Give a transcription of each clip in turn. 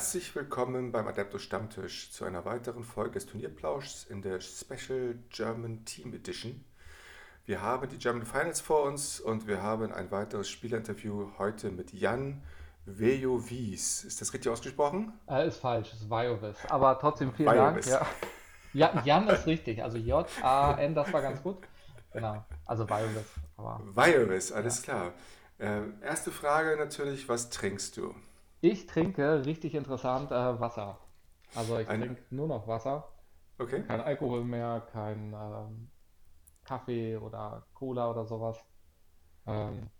Herzlich willkommen beim Adeptus Stammtisch zu einer weiteren Folge des Turnierplauschs in der Special German Team Edition. Wir haben die German Finals vor uns und wir haben ein weiteres Spielerinterview heute mit Jan Vejovis. Ist das richtig ausgesprochen? Äh, ist falsch, ist Viovis. Aber trotzdem vielen Viovis. Dank. Ja. ja. Jan ist richtig, also J-A-N, das war ganz gut. Genau, also Viovis. Viovis, alles ja. klar. Äh, erste Frage natürlich, was trinkst du? Ich trinke, richtig interessant, äh, Wasser. Also ich Ein... trinke nur noch Wasser. Okay. Kein Alkohol mehr, kein ähm, Kaffee oder Cola oder sowas. Ähm,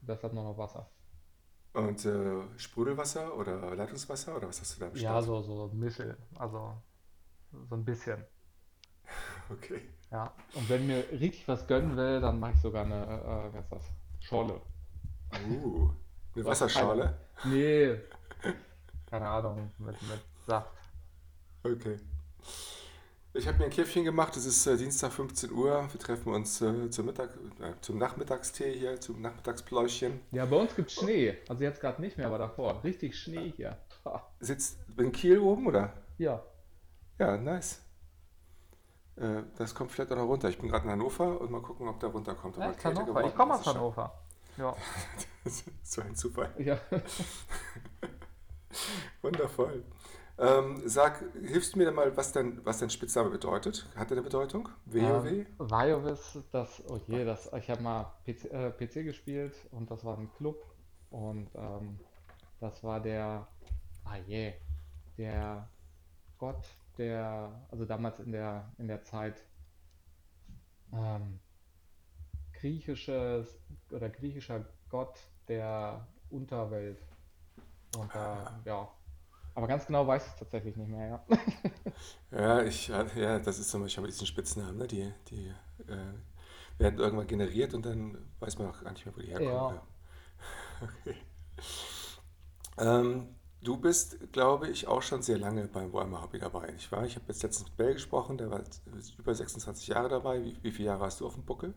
deshalb nur noch Wasser. Und äh, Sprudelwasser oder Leitungswasser oder was hast du da am Ja, so, so Mischel. Also so ein bisschen. Okay. Ja, und wenn mir richtig was gönnen will, dann mache ich sogar eine, äh, was ist das? Schorle. Uh, eine Wasserschale? Keine, nee, keine Ahnung, mit, mit Saft. Okay. Ich habe mir ein Käffchen gemacht, es ist äh, Dienstag 15 Uhr. Wir treffen uns äh, zum, Mittag, äh, zum Nachmittagstee hier, zum Nachmittagspläuschen. Ja, bei uns gibt es Schnee. Also jetzt gerade nicht mehr, aber davor. Richtig Schnee hier. Sitzt in Kiel oben, oder? Ja. Ja, nice. Äh, das kommt vielleicht auch noch runter. Ich bin gerade in Hannover und mal gucken, ob der runterkommt. Ja. Ich komme aus Hannover. Ja. so ein Zufall. Ja. Wundervoll. Ähm, sag, hilfst du mir mal, was dein, was dein Spitzname bedeutet? Hat er eine Bedeutung? WoW? Ähm, WoW, das, oh je, das, ich habe mal PC, äh, PC, gespielt und das war ein Club und ähm, das war der, ah je, der Gott, der, also damals in der, in der Zeit, ähm, griechisches oder griechischer Gott der Unterwelt. Und da, äh, ja. Aber ganz genau weiß ich es tatsächlich nicht mehr, ja. ja, ich, ja, das ist so manchmal mit diesen Spitznamen, ne? Die, die äh, werden irgendwann generiert und dann weiß man auch gar nicht mehr, wo die herkommen. Ja. Okay. Ähm, du bist, glaube ich, auch schon sehr lange beim Warhammer Hobby dabei, nicht wahr? Ich habe jetzt letztens mit Bell gesprochen, der war über 26 Jahre dabei. Wie, wie viele Jahre hast du auf dem Buckel?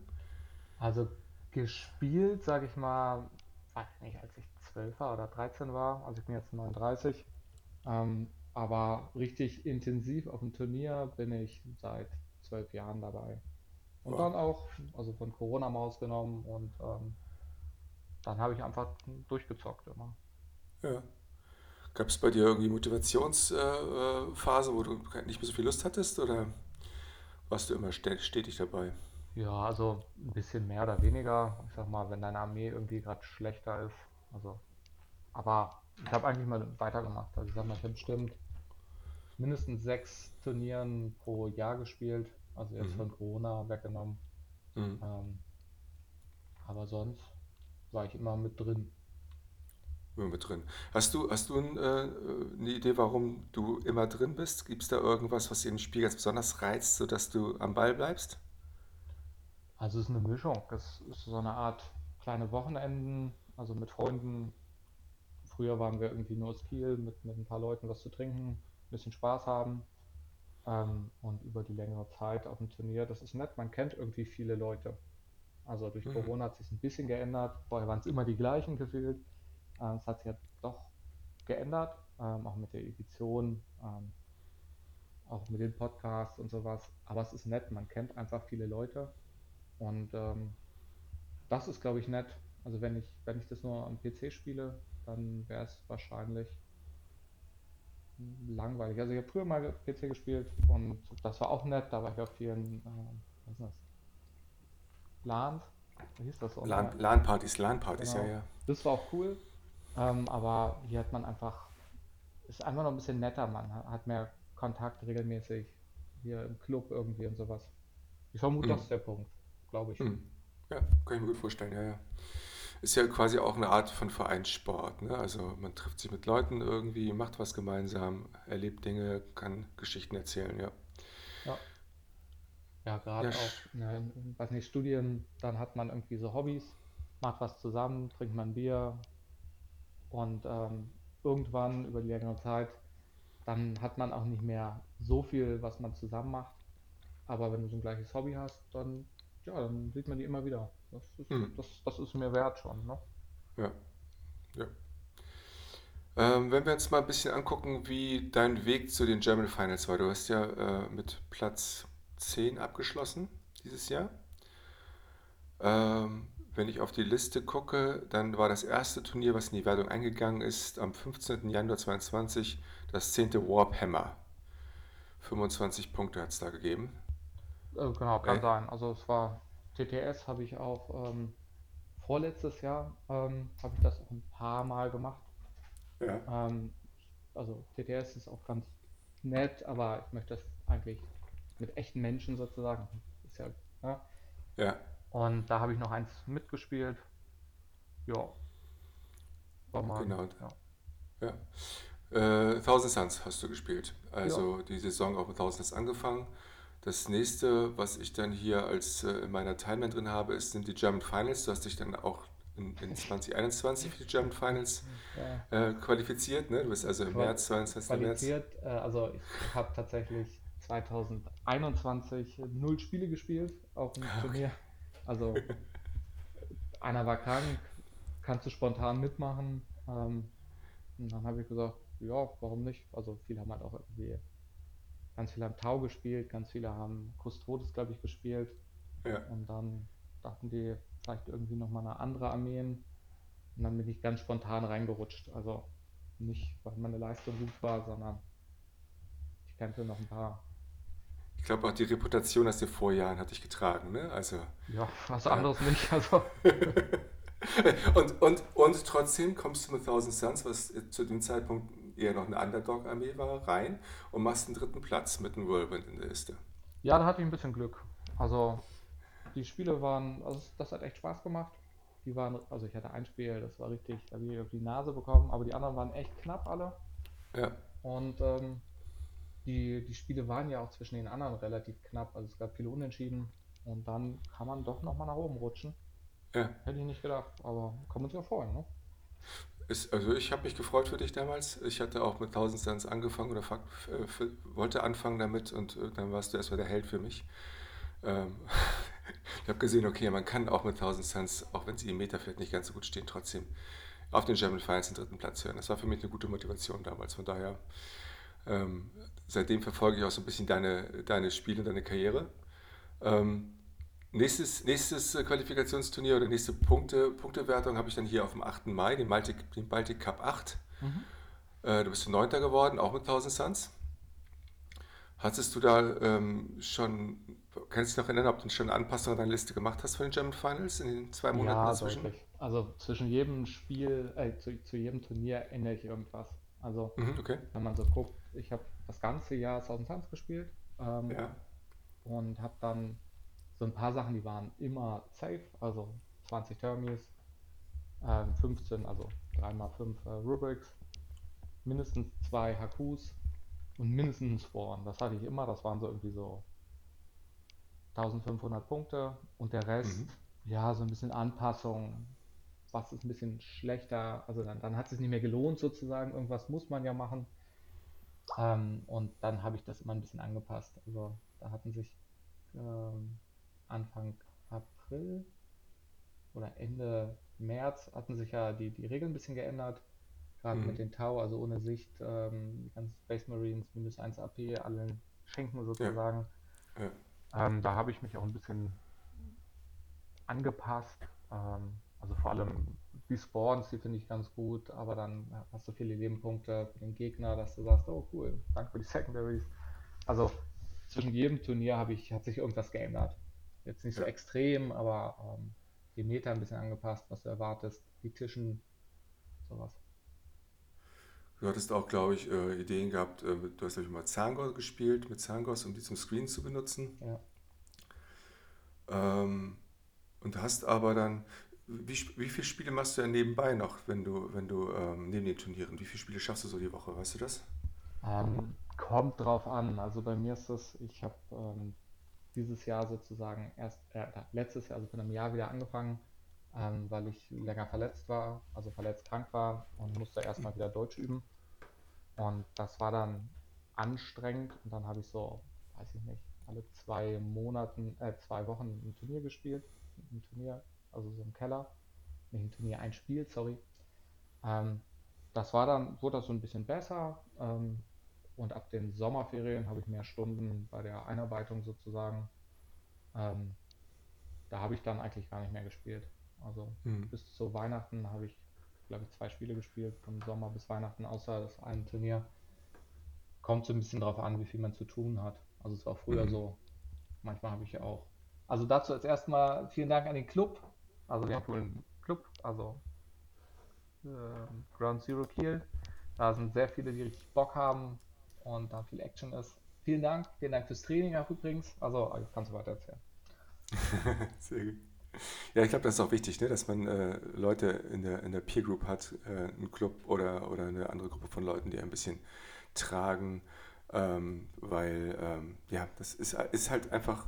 Also gespielt, sage ich mal, weiß nicht, als ich 12 war oder 13 war, also ich bin jetzt 39. Ähm, aber richtig intensiv auf dem Turnier bin ich seit zwölf Jahren dabei. Und wow. dann auch, also von Corona mal ausgenommen und ähm, dann habe ich einfach durchgezockt immer. Ja. Gab es bei dir irgendwie Motivationsphase, äh, wo du nicht mehr so viel Lust hattest oder warst du immer stetig dabei? Ja, also ein bisschen mehr oder weniger. Ich sag mal, wenn deine Armee irgendwie gerade schlechter ist. Also, aber ich habe eigentlich mal weitergemacht. Also ich sag mal, ich habe bestimmt mindestens sechs Turnieren pro Jahr gespielt. Also jetzt mhm. von Corona weggenommen. Mhm. Ähm, aber sonst war ich immer mit drin. Immer mit drin. Hast du, hast du ein, äh, eine Idee, warum du immer drin bist? Gibt es da irgendwas, was dir im Spiel ganz besonders reizt, sodass du am Ball bleibst? Also es ist eine Mischung. Es ist so eine Art kleine Wochenenden, also mit Freunden. Früher waren wir irgendwie nur aus Kiel mit, mit ein paar Leuten was zu trinken, ein bisschen Spaß haben. Ähm, und über die längere Zeit auf dem Turnier, das ist nett, man kennt irgendwie viele Leute. Also durch mhm. Corona hat sich ein bisschen geändert. Vorher waren es immer die gleichen gefühlt. Äh, es hat sich ja doch geändert, ähm, auch mit der Edition, ähm, auch mit den Podcasts und sowas. Aber es ist nett, man kennt einfach viele Leute und ähm, das ist, glaube ich, nett. Also wenn ich, wenn ich das nur am PC spiele, dann wäre es wahrscheinlich langweilig. Also ich habe früher mal PC gespielt und das war auch nett, da war ich auf vielen, äh, was ist das? LAN? Wie hieß das so? LAN-Partys, LAN-Partys, genau. ja, ja. Das war auch cool, ähm, aber hier hat man einfach, ist einfach noch ein bisschen netter, man hat mehr Kontakt regelmäßig hier im Club irgendwie und sowas. Ich vermute, mhm. das ist der Punkt glaube ich. Hm. Ja, kann ich mir gut vorstellen, ja, ja. Ist ja quasi auch eine Art von Vereinssport. Ne? Also man trifft sich mit Leuten irgendwie, macht was gemeinsam, erlebt Dinge, kann Geschichten erzählen, ja. Ja, ja gerade ja, auch, ne, weiß nicht, Studien, dann hat man irgendwie so Hobbys, macht was zusammen, trinkt man Bier und ähm, irgendwann über die längere Zeit, dann hat man auch nicht mehr so viel, was man zusammen macht. Aber wenn du so ein gleiches Hobby hast, dann ja, dann sieht man die immer wieder. Das ist, hm. das, das ist mir wert schon, ne? Ja. Ja. Ähm, wenn wir uns mal ein bisschen angucken, wie dein Weg zu den German Finals war. Du hast ja äh, mit Platz 10 abgeschlossen dieses Jahr. Ähm, wenn ich auf die Liste gucke, dann war das erste Turnier, was in die Wertung eingegangen ist, am 15. Januar 2022 das zehnte Warp Hammer. 25 Punkte hat es da gegeben. Äh, genau, kann sein. Also es war TTS, habe ich auch ähm, vorletztes Jahr, ähm, habe ich das auch ein paar Mal gemacht. ja, Ähm, also TTS ist auch ganz nett, aber ich möchte das eigentlich mit echten Menschen sozusagen. Ist ja, ja. ja, Und da habe ich noch eins mitgespielt. Ja, war mal, genau. ja. Ja. Äh, Thousand Suns hast du gespielt. Ja, Also die Saison auch mit Thousand Suns angefangen. Das nächste, was ich dann hier als äh, in meiner Timeline drin habe, ist, sind die German Finals. Du hast dich dann auch in, in 2021 für die German Finals ja. äh, qualifiziert. Ne? Du bist also im Qual März, 22. März. qualifiziert. Äh, also ich habe tatsächlich 2021 null Spiele gespielt auf dem Ah, Okay. Turnier. Also einer war krank, kannst du spontan mitmachen. Ähm, und dann habe ich gesagt, ja, warum nicht? Also viele haben halt auch irgendwie, ganz viele haben Tau gespielt, ganz viele haben Custodes, glaube ich, gespielt. Ja. Und dann dachten die, vielleicht irgendwie nochmal eine andere Armeen. Und dann bin ich ganz spontan reingerutscht. Also nicht, weil meine Leistung gut war, sondern ich kannte noch ein paar. Ich glaube auch die Reputation aus den Vorjahren hat dich getragen. Ne? Also Ja, was äh, anderes nicht. Also und, und, und trotzdem kommst du mit Thousand Suns, was zu dem Zeitpunkt eher noch eine Underdog-Armee war, rein und machst den dritten Platz mit einem Whirlwind in der Liste. ja, da hatte ich ein bisschen Glück. Also die Spiele waren, also das hat echt Spaß gemacht. Die waren, also ich hatte ein Spiel, das war richtig, da habe ich auf die Nase bekommen, aber die anderen waren echt knapp alle. Ja, Und ähm, die, die Spiele waren ja auch zwischen den anderen relativ knapp. Also es gab viele Unentschieden. Und dann kann man doch nochmal nach oben rutschen. ja. Hätte ich nicht gedacht, aber kann man sich ja freuen, ne? Ist, also ich habe mich gefreut für dich damals. Ich hatte auch mit 1000 Suns angefangen oder fak- f- f- wollte anfangen damit und äh, dann warst du erstmal der Held für mich. Ähm, ich habe gesehen, okay, man kann auch mit 1000 Suns, auch wenn sie im Meta vielleicht nicht ganz so gut stehen, trotzdem auf den German Finals den dritten Platz hören. Das war für mich eine gute Motivation damals. Von daher, ähm, seitdem verfolge ich auch so ein bisschen deine, deine Spiele und deine Karriere. Ähm, nächstes, nächstes äh, Qualifikationsturnier oder nächste Punkte, Punktewertung habe ich dann hier auf dem 8. Mai, den Baltic, den Baltic Cup 8. Mhm. Äh, du bist Neunter geworden, auch mit 1000 Suns. Hattest du da ähm, schon, kannst du dich noch erinnern, ob du schon eine Anpassung an deine Liste gemacht hast für den German Finals in den zwei Monaten Ja, dazwischen? deutlich. Also zwischen jedem Spiel, äh, zu, zu jedem Turnier ändere ich irgendwas. Also Mhm, okay. wenn man so guckt, ich habe das ganze Jahr Thousand Suns gespielt ähm, Ja, und habe dann so ein paar Sachen, die waren immer safe, also 20 Termies, ähm, 15, also 3x5 äh, Rubrics, mindestens zwei Hakus und mindestens Spawn. Das hatte ich immer, das waren so irgendwie so 1500 Punkte und der Rest, mhm. ja, so ein bisschen Anpassung, was ist ein bisschen schlechter, also dann, dann hat es sich nicht mehr gelohnt sozusagen, irgendwas muss man ja machen. Ähm, und dann habe ich das immer ein bisschen angepasst. Also da hatten sich ähm, Anfang April oder Ende März hatten sich ja die, die Regeln ein bisschen geändert. Gerade mit Mhm. den Tau, also ohne Sicht, ähm, die ganzen Space Marines, minus 1 AP, alle schenken Ja, sozusagen. ja, Ähm, da habe ich mich auch ein bisschen angepasst. Ähm, also vor allem die Spawns, die finde ich ganz gut, aber dann hast du viele Lebenpunkte für den Gegner, dass du sagst, oh cool, danke für die Secondaries. Also zwischen jedem Turnier habe ich, hat sich irgendwas geändert. Jetzt nicht so ja. extrem, aber ähm, die Meta ein bisschen angepasst, was du erwartest, die Tischen, sowas. Du hattest auch, glaube ich, äh, Ideen gehabt, äh, du hast, glaube ich, mal Zangos gespielt, mit Zangos, um die zum Screen zu benutzen. Ja. Ähm, und hast aber dann, wie, wie viele Spiele machst du denn nebenbei noch, wenn du, wenn du ähm, neben den Turnieren, wie viele Spiele schaffst du so die Woche, weißt du das? Ähm, kommt drauf an. Also bei mir ist es, ich habe ähm, dieses Jahr sozusagen erst, äh, letztes Jahr, also vor einem Jahr wieder angefangen, ähm, weil ich länger verletzt war, also verletzt krank war und musste erstmal wieder Deutsch üben. Und das war dann anstrengend und dann habe ich so, weiß ich nicht, alle zwei Monaten, äh, zwei Wochen ein Turnier gespielt. Ein Turnier, also so im Keller. Nicht ein Turnier, ein Spiel, sorry. Ähm, das war dann, wurde das so ein bisschen besser. Ähm, und ab den Sommerferien habe ich mehr Stunden bei der Einarbeitung sozusagen. Ähm, da habe ich dann eigentlich gar nicht mehr gespielt. Also Mhm. bis zu Weihnachten habe ich, glaube ich, zwei Spiele gespielt, vom Sommer bis Weihnachten, außer das eine Turnier. Kommt so ein bisschen drauf an, wie viel man zu tun hat. Also es war früher Mhm. so, manchmal habe ich ja auch. Also dazu als erstmal vielen Dank an den Club. Also wohl einen Club, also äh, Ground Zero Kiel. Da sind sehr viele, die richtig Bock haben und da viel Action ist. Vielen Dank, vielen Dank fürs Training auch übrigens. Also, jetzt kannst du weiter erzählen. Sehr gut. Ja, ich glaube, das ist auch wichtig, ne, dass man äh, Leute in der, in der Peer Group hat, äh, einen Club oder, oder eine andere Gruppe von Leuten, die ein bisschen tragen, ähm, weil ähm, ja, das ist, ist halt einfach,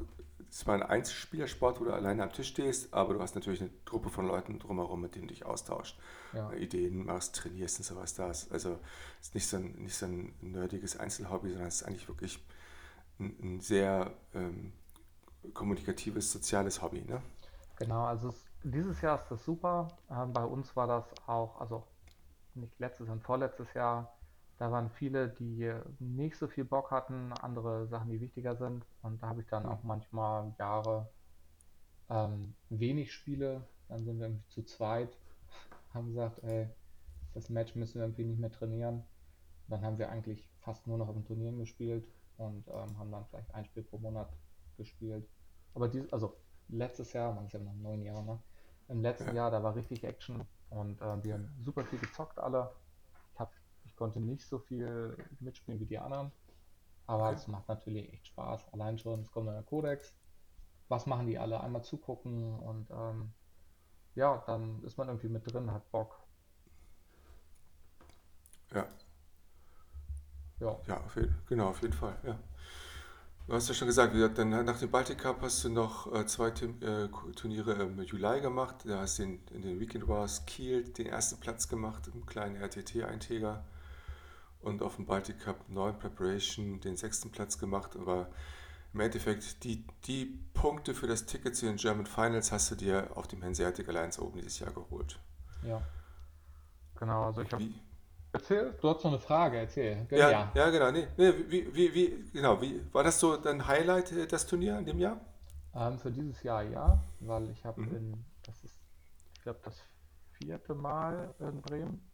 ist mal ein Einzelspielersport, wo du alleine am Tisch stehst, aber du hast natürlich eine Gruppe von Leuten drumherum, mit denen du dich austauscht, Ja, äh, Ideen machst, trainierst und sowas da ist. Also es ist nicht so ein, nicht so ein nerdiges Einzelhobby, sondern es ist eigentlich wirklich ein, ein sehr ähm, kommunikatives, soziales Hobby, ne? genau. Also es, dieses Jahr ist das super. Ähm, bei uns war das auch, also nicht letztes, sondern vorletztes Jahr. Da waren viele, die nicht so viel Bock hatten, andere Sachen, die wichtiger sind. Und da habe ich dann auch manchmal Jahre ähm, wenig Spiele. Dann sind wir irgendwie zu zweit, haben gesagt, ey, das Match müssen wir irgendwie nicht mehr trainieren. Dann haben wir eigentlich fast nur noch auf den Turnieren gespielt und ähm, haben dann vielleicht ein Spiel pro Monat gespielt. Aber dies, also letztes Jahr, man ist ja noch neun Jahre, ne? Im letzten Ja, Jahr, da war richtig Action und äh, wir haben super viel gezockt alle. Konnte nicht so viel mitspielen wie die anderen, aber okay. es macht natürlich echt Spaß. Allein schon, es kommt neuer Kodex. Was machen die alle? Einmal zugucken und ähm, ja, dann ist man irgendwie mit drin, hat Bock. Ja, Ja, ja, auf jeden, genau, auf jeden Fall, ja. Du hast ja schon gesagt, dann nach dem Baltic Cup hast du noch äh, zwei äh, Turniere im Juli gemacht. Da hast du in, den Weekend Wars Kiel den ersten Platz gemacht, im kleinen RTT-Eintäger. Und auf dem Baltic Cup 9 Preparation den sechsten Platz gemacht. Aber im Endeffekt, die, die Punkte für das Ticket zu den German Finals hast du dir auf dem Hanseatic Alliance Open dieses Jahr geholt. ja, genau. Also ich habe Erzähl, du hast noch eine Frage, erzähl. Ja, ja. ja, genau. Nee, nee, wie, wie, wie, genau, wie, war das so dein Highlight, äh, das Turnier in dem Jahr? Ähm, für dieses Jahr ja, weil ich habe Mhm. in, das ist, ich glaube, das vierte Mal in Bremen.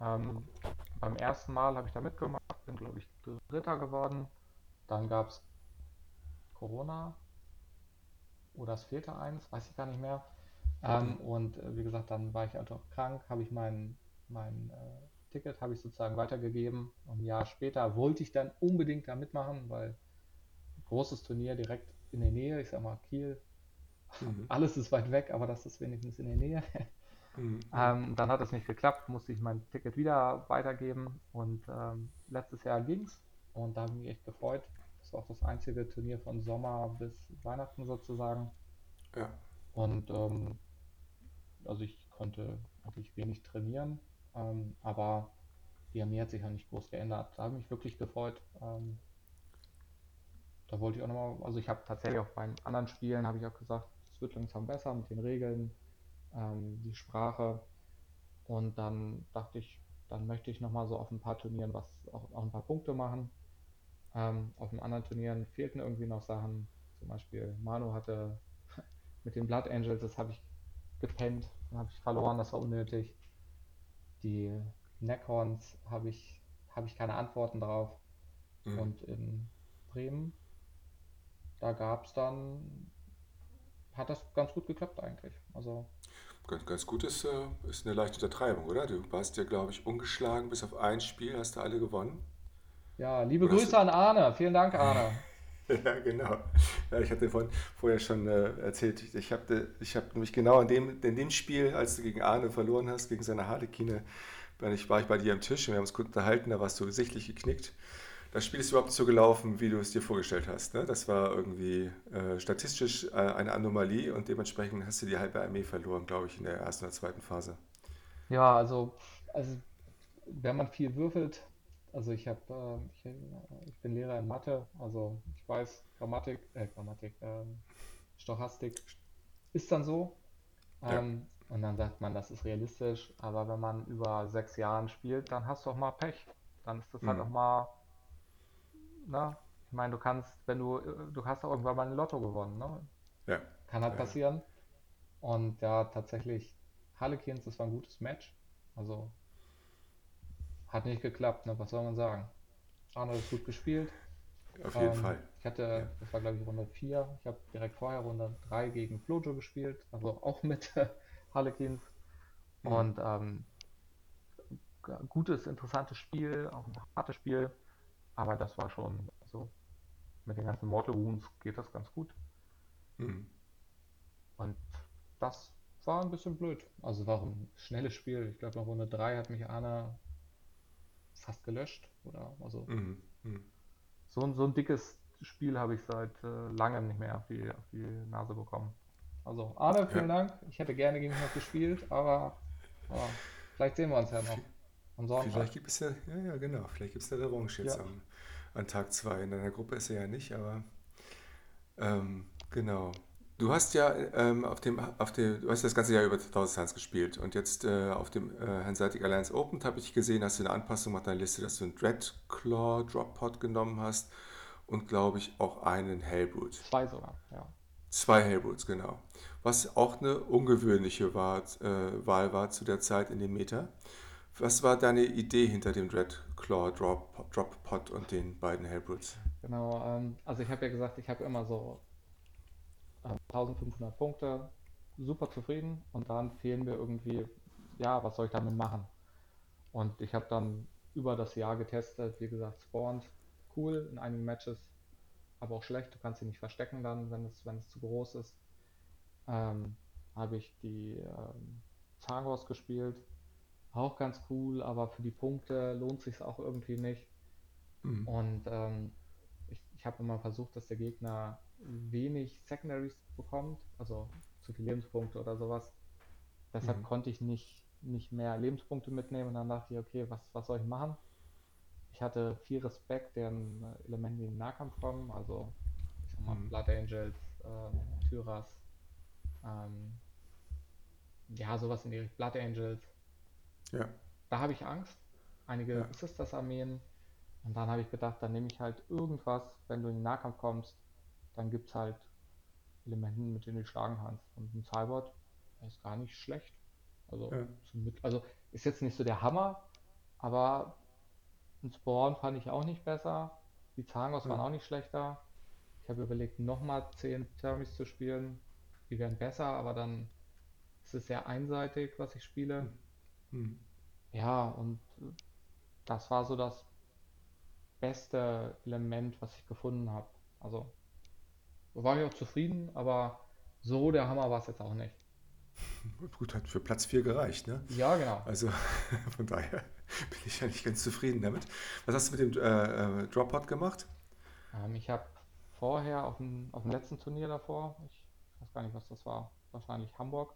Ähm, beim ersten Mal habe ich da mitgemacht, bin, glaube ich, Dritter geworden. Dann gab es Corona oder es fehlte eins, weiß ich gar nicht mehr. Mhm. Ähm, und äh, wie gesagt, dann war ich halt auch krank, habe ich mein, mein äh, Ticket habe ich sozusagen weitergegeben. Und ein Jahr später wollte ich dann unbedingt da mitmachen, weil großes Turnier direkt in der Nähe, ich sag mal Kiel, Mhm. alles ist weit weg, aber das ist wenigstens in der Nähe. Mhm. Ähm, dann hat es nicht geklappt, musste ich mein Ticket wieder weitergeben und ähm, letztes Jahr ging's und da habe ich mich echt gefreut. Das war auch das einzige Turnier von Sommer bis Weihnachten sozusagen. Ja, Und ähm, also ich konnte eigentlich wenig trainieren, ähm, aber die Armee hat sich ja nicht groß geändert. Da habe ich mich wirklich gefreut. Ähm, da wollte ich auch nochmal, also ich habe tatsächlich auch bei anderen Spielen, habe ich auch gesagt, es wird langsam besser mit den Regeln, ähm, die Sprache. Und dann dachte ich, dann möchte ich nochmal so auf ein paar Turnieren was, auch, auch ein paar Punkte machen. Ähm, auf den anderen Turnieren fehlten irgendwie noch Sachen. Zum Beispiel Manu hatte mit den Blood Angels, das habe ich gepennt, dann habe ich verloren, das war unnötig. Die Neckhorns habe ich, habe ich keine Antworten drauf. mhm. Und in Bremen, da gab es dann, hat das ganz gut geklappt eigentlich. Also, Ganz, ganz gut ist, äh, ist eine leichte Untertreibung, oder? Du warst ja, glaube ich, ungeschlagen, bis auf ein Spiel hast du alle gewonnen. ja, liebe Oder hast du, Grüße an Arne. Vielen Dank, Arne. Ja, genau. Ja, ich hatte vorhin, vorher schon äh, erzählt, ich, ich habe ich hab nämlich genau in dem, in dem Spiel, als du gegen Arne verloren hast, gegen seine Harlekine, ich, war ich bei dir am Tisch und wir haben uns kurz unterhalten, da warst du sichtlich geknickt. Das Spiel ist überhaupt so gelaufen, wie du es dir vorgestellt hast. Ne? Das war irgendwie äh, statistisch äh, eine Anomalie und dementsprechend hast du die halbe Armee verloren, glaube ich, in der ersten oder zweiten Phase. Ja, also, also wenn man viel würfelt, also ich habe, äh, ich, äh, ich bin Lehrer in Mathe, also ich weiß, Grammatik, äh, Grammatik, ähm, Stochastik ist dann so. Ja, Ähm, Und dann sagt man, das ist realistisch, aber wenn man über sechs Jahren spielt, dann hast du auch mal Pech. Dann ist das halt auch Mhm. mal, ne? Ich meine, du kannst, wenn du, du hast auch irgendwann mal ein Lotto gewonnen, ne? Ja, Kann halt ja, ja. passieren. Und ja, tatsächlich, Harlequins, das war ein gutes Match. Also hat nicht geklappt, ne? Was soll man sagen? Arnold ist gut gespielt. Auf jeden Ähm, Fall. ich Ja. hatte, das war glaube ich Runde 4. Ich habe direkt vorher Runde 3 gegen Flojo gespielt, also auch mit Harlequins. Mhm. Und ähm, gutes, interessantes Spiel, auch ein hartes Spiel. Aber das war schon, also mit den ganzen Mortal Wounds geht das ganz gut. Mhm. Und das war ein bisschen blöd. Also war ein schnelles Spiel. Ich glaube, nach Runde 3 hat mich Arne fast gelöscht. Oder also Mhm. Mhm. so ein, so ein dickes Spiel habe ich seit äh, langem nicht mehr auf die, auf die Nase bekommen. Also Arne, Ja. vielen Dank. Ich hätte gerne gegen dich noch gespielt, aber ja, vielleicht sehen wir uns ja noch am Sonntag. Vielleicht gibt es ja, ja, ja, genau, vielleicht gibt es eine Revanche jetzt Ja, am, an Tag 2. In deiner Gruppe ist er ja nicht, aber ähm, genau. Du hast ja ähm, auf dem, auf dem, du hast das ganze Jahr über 1000 Suns gespielt und jetzt äh, auf dem äh, Alliance Open habe ich gesehen, hast du eine Anpassung auf deiner Liste, dass du einen Dreadclaw Drop Pod genommen hast und glaube ich auch einen Hellbrute. zwei sogar, ja. Zwei Hellbrutes, genau. Was auch eine ungewöhnliche Wahl, äh, Wahl war zu der Zeit in dem Meta. Was war deine Idee hinter dem Dreadclaw Drop, Drop Pod und den beiden Hellbrutes? Genau, ähm, also ich habe ja gesagt, ich habe immer so äh, 1500 Punkte, super zufrieden und dann fehlen mir irgendwie, ja, was soll ich damit machen? Und ich habe dann über das Jahr getestet, wie gesagt, Spawned, cool in einigen Matches, aber auch schlecht, du kannst sie nicht verstecken dann, wenn es, wenn es zu groß ist. Ähm, habe ich die ähm, Zagros gespielt, auch ganz cool, aber für die Punkte lohnt sich auch irgendwie nicht. Mhm. Und ähm, ich, ich habe immer versucht, dass der Gegner wenig Secondaries bekommt, also zu viele Lebenspunkte oder sowas. Deshalb Mhm. konnte ich nicht, nicht mehr Lebenspunkte mitnehmen und dann dachte ich, okay, was, was soll ich machen? Ich hatte viel Respekt deren Elemente, die in den Nahkampf kommen, also ich sag mal Mhm. Blood Angels, ähm, Tyras, ähm, ja, sowas in die Blood Angels. Ja, Da habe ich Angst. Einige ja, Sisters-Armeen. Und dann habe ich gedacht, dann nehme ich halt irgendwas, wenn du in den Nahkampf kommst, dann gibt es halt Elemente, mit denen du schlagen kannst. Und ein Cybot der ist gar nicht schlecht. Also, ja, also ist jetzt nicht so der Hammer, aber ein Spawn fand ich auch nicht besser. Die Zangos ja, waren auch nicht schlechter. Ich habe überlegt, nochmal 10 Thermis zu spielen. Die wären besser, aber dann ist es sehr einseitig, was ich spiele. Mhm. Ja, und äh, das war so das beste Element, was ich gefunden habe. Also war ich auch zufrieden, aber so der Hammer war es jetzt auch nicht. Gut, hat für Platz 4 gereicht, ne? Ja, genau. Also von daher bin ich ja nicht ganz zufrieden damit. Was hast du mit dem äh, äh, Drop Pod gemacht? Ähm, ich habe vorher auf dem, auf dem letzten Turnier davor, ich weiß gar nicht, was das war, wahrscheinlich Hamburg,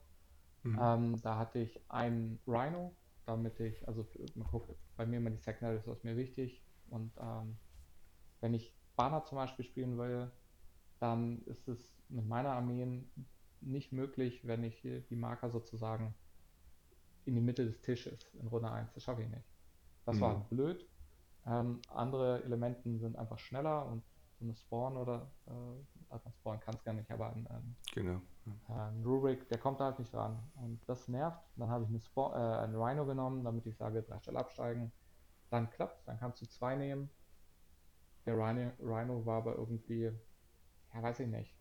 Mhm. ähm, da hatte ich einen Rhino, damit ich, also man guckt, bei mir immer die Secondary ist das mir wichtig und ähm, wenn ich Banner zum Beispiel spielen will, dann ist es mit meiner Armeen nicht möglich, wenn ich hier die Marker sozusagen in die Mitte des Tisches in Runde eins Das schaffe ich nicht. Das war Mhm. halt blöd. Ähm, andere Elementen sind einfach schneller und so eine Spawn oder äh, also Spawn kann es gar nicht, aber ein, ein, Genau. Ein Rurik, der kommt da halt nicht dran. Und das nervt. Dann habe ich eine Spawn, äh, einen Rhino genommen, damit ich sage, drei Stelle absteigen. Dann klappt dann kannst du zwei nehmen. Der Rhino, Rhino war aber irgendwie, ja, weiß ich nicht.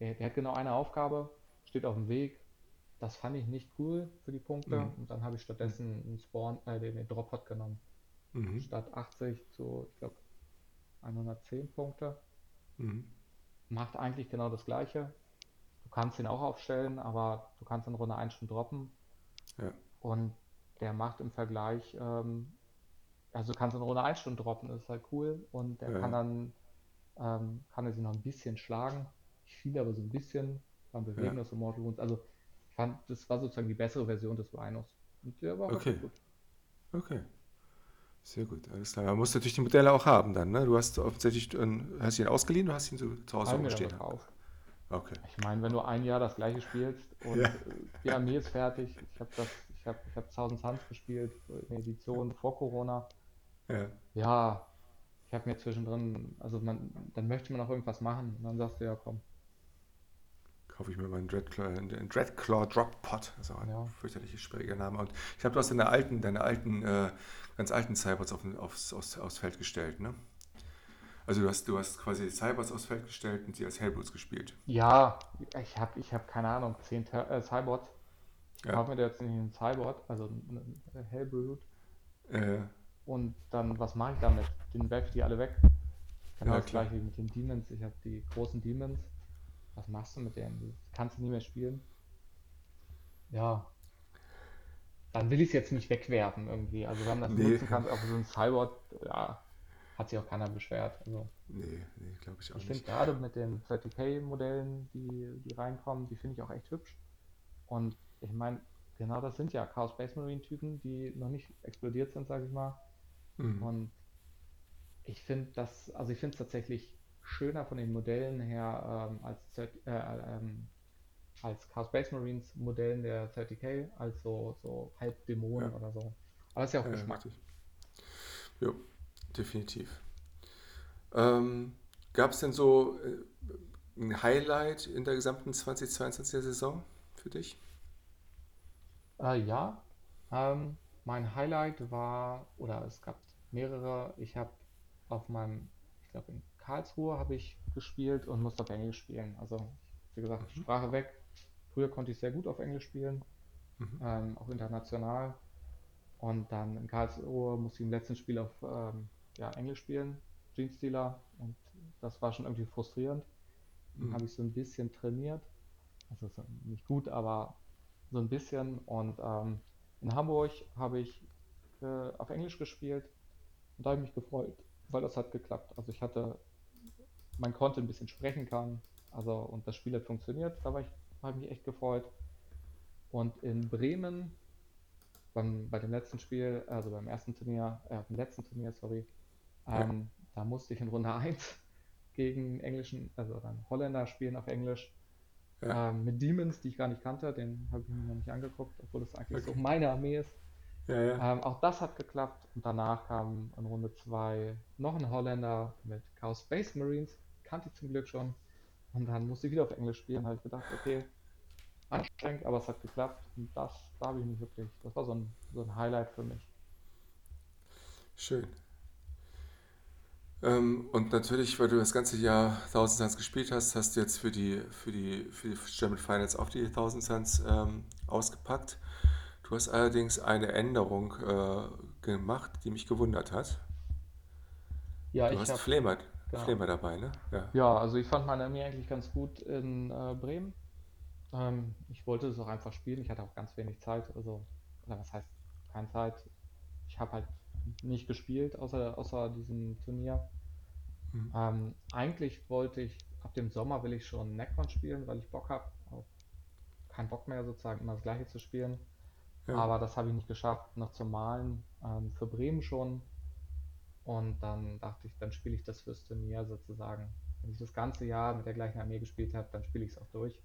Der, der hat genau eine Aufgabe, steht auf dem Weg. Das fand ich nicht cool für die Punkte. Mhm. Und dann habe ich stattdessen einen Spawn, äh, den, den Drop-Pod genommen. Mhm. Statt 80 zu, ich glaube, 110 Punkte. Mhm. Macht eigentlich genau das Gleiche. Du kannst ihn auch aufstellen, aber du kannst in Runde 1 schon droppen. Ja, Und der macht im Vergleich, ähm, also du kannst in Runde 1 schon droppen, das ist halt cool. Und der ja, kann ja. dann, ähm, kann er sie noch ein bisschen schlagen. Nicht viel, aber so ein bisschen. Dann Ja. bewegen das Immortal Wounds. Also ich fand, das war sozusagen die bessere Version des Rhinos. Und der war Okay, gut. okay. Sehr gut, alles klar. Man muss natürlich die Modelle auch haben dann, ne? Du hast offensichtlich, ähm, hast ihn ausgeliehen, du hast ihn so zu Hause rumstehen. gekauft. Okay. Ich meine, wenn du ein Jahr das gleiche spielst und Ja. äh, die Armee ist fertig, ich habe das, ich habe, ich habe Thousand Suns gespielt, in der Edition vor Corona. Ja. Ja, ich habe mir zwischendrin, also man, dann möchte man auch irgendwas machen und dann sagst du, ja komm, Kaufe ich mir mal einen Dreadclaw, Dreadclaw Drop Pot. Das ist auch ein Ja. fürchterlich schwieriger Name. Und ich habe du hast deine alten, deine alten, äh, ganz alten Cybots auf, aufs, aufs, aufs Feld gestellt, ne? Also du hast, du hast quasi Cybots aufs Feld gestellt und sie als Hellbrutes gespielt. ja, ich habe, ich habe keine Ahnung, 10 Ter äh, Cybots. Ich Ja. kaufe mir jetzt nicht einen Cybot, also einen Hellbrute Äh, und dann, was mache ich damit? Den werfe ich die alle weg. Genau Ja, das gleiche wie mit den Demons. Ich habe die großen Demons. Was machst du mit denen? Die kannst du nie mehr spielen. Ja, dann will ich es jetzt nicht wegwerfen irgendwie. Also wenn das Nee. nutzen kann, auch so ein Cyborg, ja, hat sich auch keiner beschwert. Also nee, nee, glaube ich auch ich finde nicht. gerade mit den 30k-Modellen, die, die reinkommen, die finde ich auch echt hübsch. Und ich meine, genau das sind ja Chaos Space Marine Typen, die noch nicht explodiert sind, sage ich mal. Mhm. Und ich finde das, also ich finde es tatsächlich schöner von den Modellen her ähm, als, 30, äh, ähm, als Chaos Space Marines Modellen der 30k, als so, so Halbdämonen Ja. oder so. Aber das ist ja auch Ja, Geschmack. richtig. Definitiv. Ähm, Gab es denn so äh, ein Highlight in der gesamten 2022er Saison für dich? Äh, ja, ähm, mein Highlight war, oder es gab mehrere, ich habe auf meinem, ich glaube in Karlsruhe habe ich gespielt und musste auf Englisch spielen. Also, wie gesagt, Mhm. Sprache weg. Früher konnte ich sehr gut auf Englisch spielen, Mhm. ähm, auch international. Und dann in Karlsruhe musste ich im letzten Spiel auf ähm, ja, Englisch spielen, Genestealer. Und das war schon irgendwie frustrierend. Dann Mhm. habe ich so ein bisschen trainiert. Also so nicht gut, aber so ein bisschen. Und ähm, in Hamburg habe ich äh, auf Englisch gespielt. Und da habe ich mich gefreut, weil das hat geklappt. Also ich hatte, man konnte ein bisschen sprechen kann. Also und das Spiel hat funktioniert. Da war ich, habe ich mich echt gefreut. Und in Bremen beim, bei dem letzten Spiel, also beim ersten Turnier, äh, beim letzten Turnier, sorry, Ja. ähm, da musste ich in Runde 1 gegen einen englischen, also dann Holländer spielen auf Englisch. Ja. Ähm, mit Demons, die ich gar nicht kannte, den habe ich mir noch nicht angeguckt, obwohl das eigentlich so Okay. meine Armee ist. Ja, ja. Ähm, auch das hat geklappt und danach kam in Runde 2 noch ein Holländer mit Chaos Space Marines, kannte ich zum Glück schon. Und dann musste ich wieder auf Englisch spielen, habe ich gedacht, okay, anstrengend, aber es hat geklappt. Und das, da habe ich mich wirklich, das war so ein, so ein Highlight für mich. Schön. Ähm, und natürlich, weil du das ganze Jahr 1000 Suns gespielt hast, hast du jetzt für die, für die, für die German Finals auch die 1000 Suns ähm, ausgepackt. Du hast allerdings eine Änderung äh, gemacht, die mich gewundert hat. Ja, Du ich hast habe, Flamer, genau. Flamer dabei, ne? Ja. Ja, also ich fand meine Armee eigentlich ganz gut in äh, Bremen. Ähm, ich wollte es auch einfach spielen. Ich hatte auch ganz wenig Zeit. Also, oder was heißt keine Zeit? Ich habe halt nicht gespielt, außer, außer diesem Turnier. Mhm. Ähm, eigentlich wollte ich, ab dem Sommer will ich schon Necron spielen, weil ich Bock habe. Kein Bock mehr sozusagen immer das gleiche zu spielen. Ja. Aber das habe ich nicht geschafft, noch zu malen. Ähm, für Bremen schon. Und dann dachte ich, dann spiele ich das fürs Turnier sozusagen. Wenn ich das ganze Jahr mit der gleichen Armee gespielt habe, dann spiele ich es auch durch.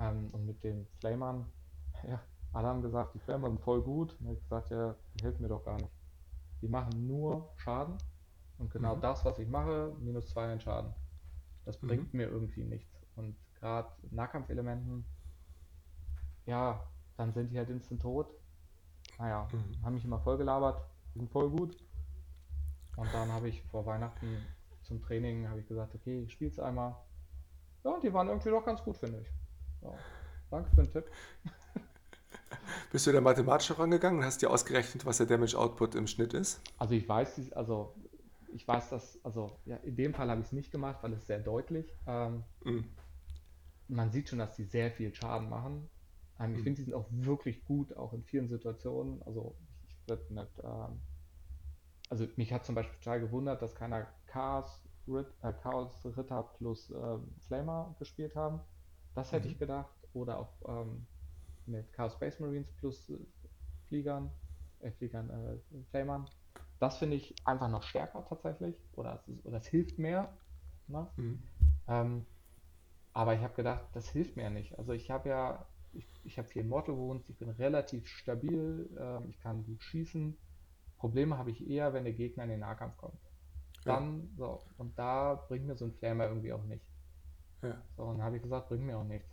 Ähm, und mit den Flamern, ja, alle haben gesagt, die Flamer sind voll gut. Und ich habe gesagt, ja, die helfen mir doch gar nicht. Die machen nur Schaden. Und genau Mhm. das, was ich mache, minus zwei in Schaden. Das Mhm. bringt mir irgendwie nichts. Und gerade Nahkampfelementen, ja, dann sind die halt instant tot. Naja, Mhm. haben mich immer voll gelabert, die sind voll gut. Und dann habe ich vor Weihnachten zum Training habe ich gesagt, okay, ich spiele es einmal. Ja, und die waren irgendwie doch ganz gut, finde ich. Ja, danke für den Tipp. Bist du da mathematisch rangegangen und hast dir ausgerechnet, was der Damage Output im Schnitt ist? Also ich weiß, also ich weiß das, also ja, in dem Fall habe ich es nicht gemacht, weil es sehr deutlich. Ähm, Mhm. man sieht schon, dass die sehr viel Schaden machen. Ähm, ich Mhm. finde, die sind auch wirklich gut, auch in vielen Situationen. Also ich würde mit, ähm, also mich hat zum Beispiel total gewundert, dass keiner Chaos, Rit äh, Chaos Ritter plus ähm, Flamer gespielt haben. Das hätte Mhm. ich gedacht. Oder auch ähm, mit Chaos Space Marines plus äh, Fliegern, äh, Fliegern, äh, Flamern. Das finde ich einfach noch stärker tatsächlich. Oder es, ist, oder es hilft mehr. Ne? Mhm. Ähm, Aber ich habe gedacht, das hilft mir ja nicht. Also ich habe ja, ich, ich habe viel Mortal Wounds, ich bin relativ stabil, ähm, ich kann gut schießen. Probleme habe ich eher, wenn der Gegner in den Nahkampf kommt. Ja, Dann, so, und da bringt mir so ein Flamer irgendwie auch nicht. Ja, So, und dann habe ich gesagt, bringt mir auch nichts.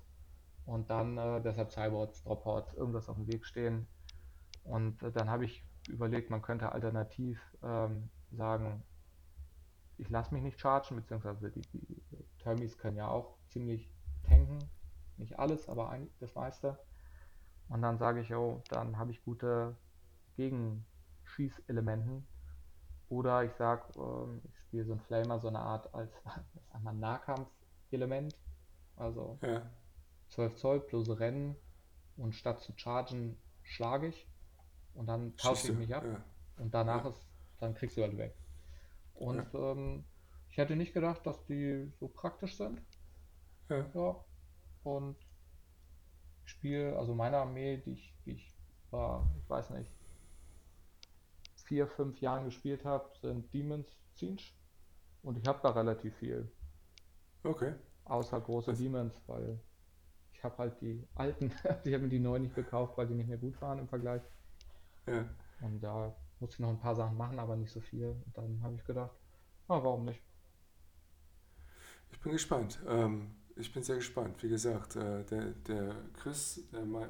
Und dann äh, deshalb Cyborgs, Dropouts, irgendwas auf dem Weg stehen. Und äh, dann habe ich überlegt, man könnte alternativ ähm, sagen, ich lasse mich nicht chargen, beziehungsweise die, die Termis können ja auch ziemlich tanken. Nicht alles, aber ein, das meiste. Und dann sage ich, oh, dann habe ich gute Gegenschießelementen. Oder ich sage, ähm, ich spiele so einen Flamer, so eine Art als sag mal, Nahkampfelement. Also ja. 12 Zoll plus Rennen und statt zu chargen schlage ich und dann tausche ich mich ab Ja, und danach ja, ist, dann kriegst du halt weg. Und ähm, ich hätte nicht gedacht, dass die so praktisch sind. Ja. Und ich spiele, also meine Armee, die ich, die ich war, ich weiß nicht, vier, fünf Jahren gespielt habe, sind Demons Siege. Und ich habe da relativ viel. Okay. Außer große Also, Demons, weil ich habe halt die alten, ich habe mir die neuen nicht gekauft, weil die nicht mehr gut waren im Vergleich. ja. Und da musste ich noch ein paar Sachen machen, aber nicht so viel. Und dann habe ich gedacht, ah, warum nicht? Ich bin gespannt. Ähm, ich bin sehr gespannt. Wie gesagt, äh, der, der Chris, der Ma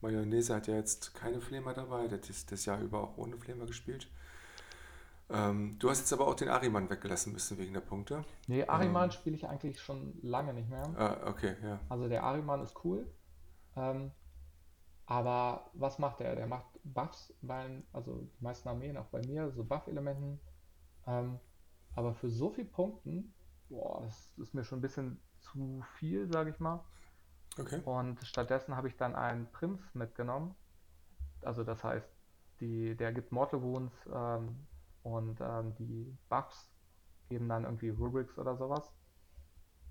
Mayonnaise hat ja jetzt keine Flamer dabei. Der hat das, das Jahr über auch ohne Flamer gespielt. Ähm, du hast jetzt aber auch den Ariman weggelassen müssen wegen der Punkte. Nee, Ahriman Ähm, spiele ich eigentlich schon lange nicht mehr. ah, okay, ja. Also der Ahriman ist cool. Ähm, aber was macht er? Der macht Buffs bei, also die meisten Armeen, auch bei mir, so Buff-Elementen. Ähm, aber für so viel Punkten, boah, das ist mir schon ein bisschen zu viel, sage ich mal. Okay. Und stattdessen habe ich dann einen Prinz mitgenommen. Also das heißt, die, der gibt Mortal Wounds ähm, und ähm, die Buffs geben dann irgendwie Rubrics oder sowas.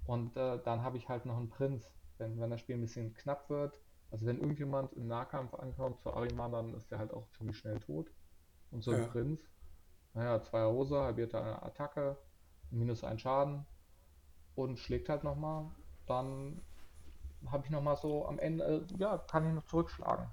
Und äh, dann habe ich halt noch einen Prinz. Wenn, wenn das Spiel ein bisschen knapp wird, also wenn irgendjemand im Nahkampf ankommt zu Ahriman, dann ist der halt auch ziemlich schnell tot. Und so ein Ja, Prinz, naja, zwei Rose, halbierte Attacke, minus ein Schaden und schlägt halt nochmal. Dann habe ich nochmal so am Ende, äh, ja, kann ich noch zurückschlagen.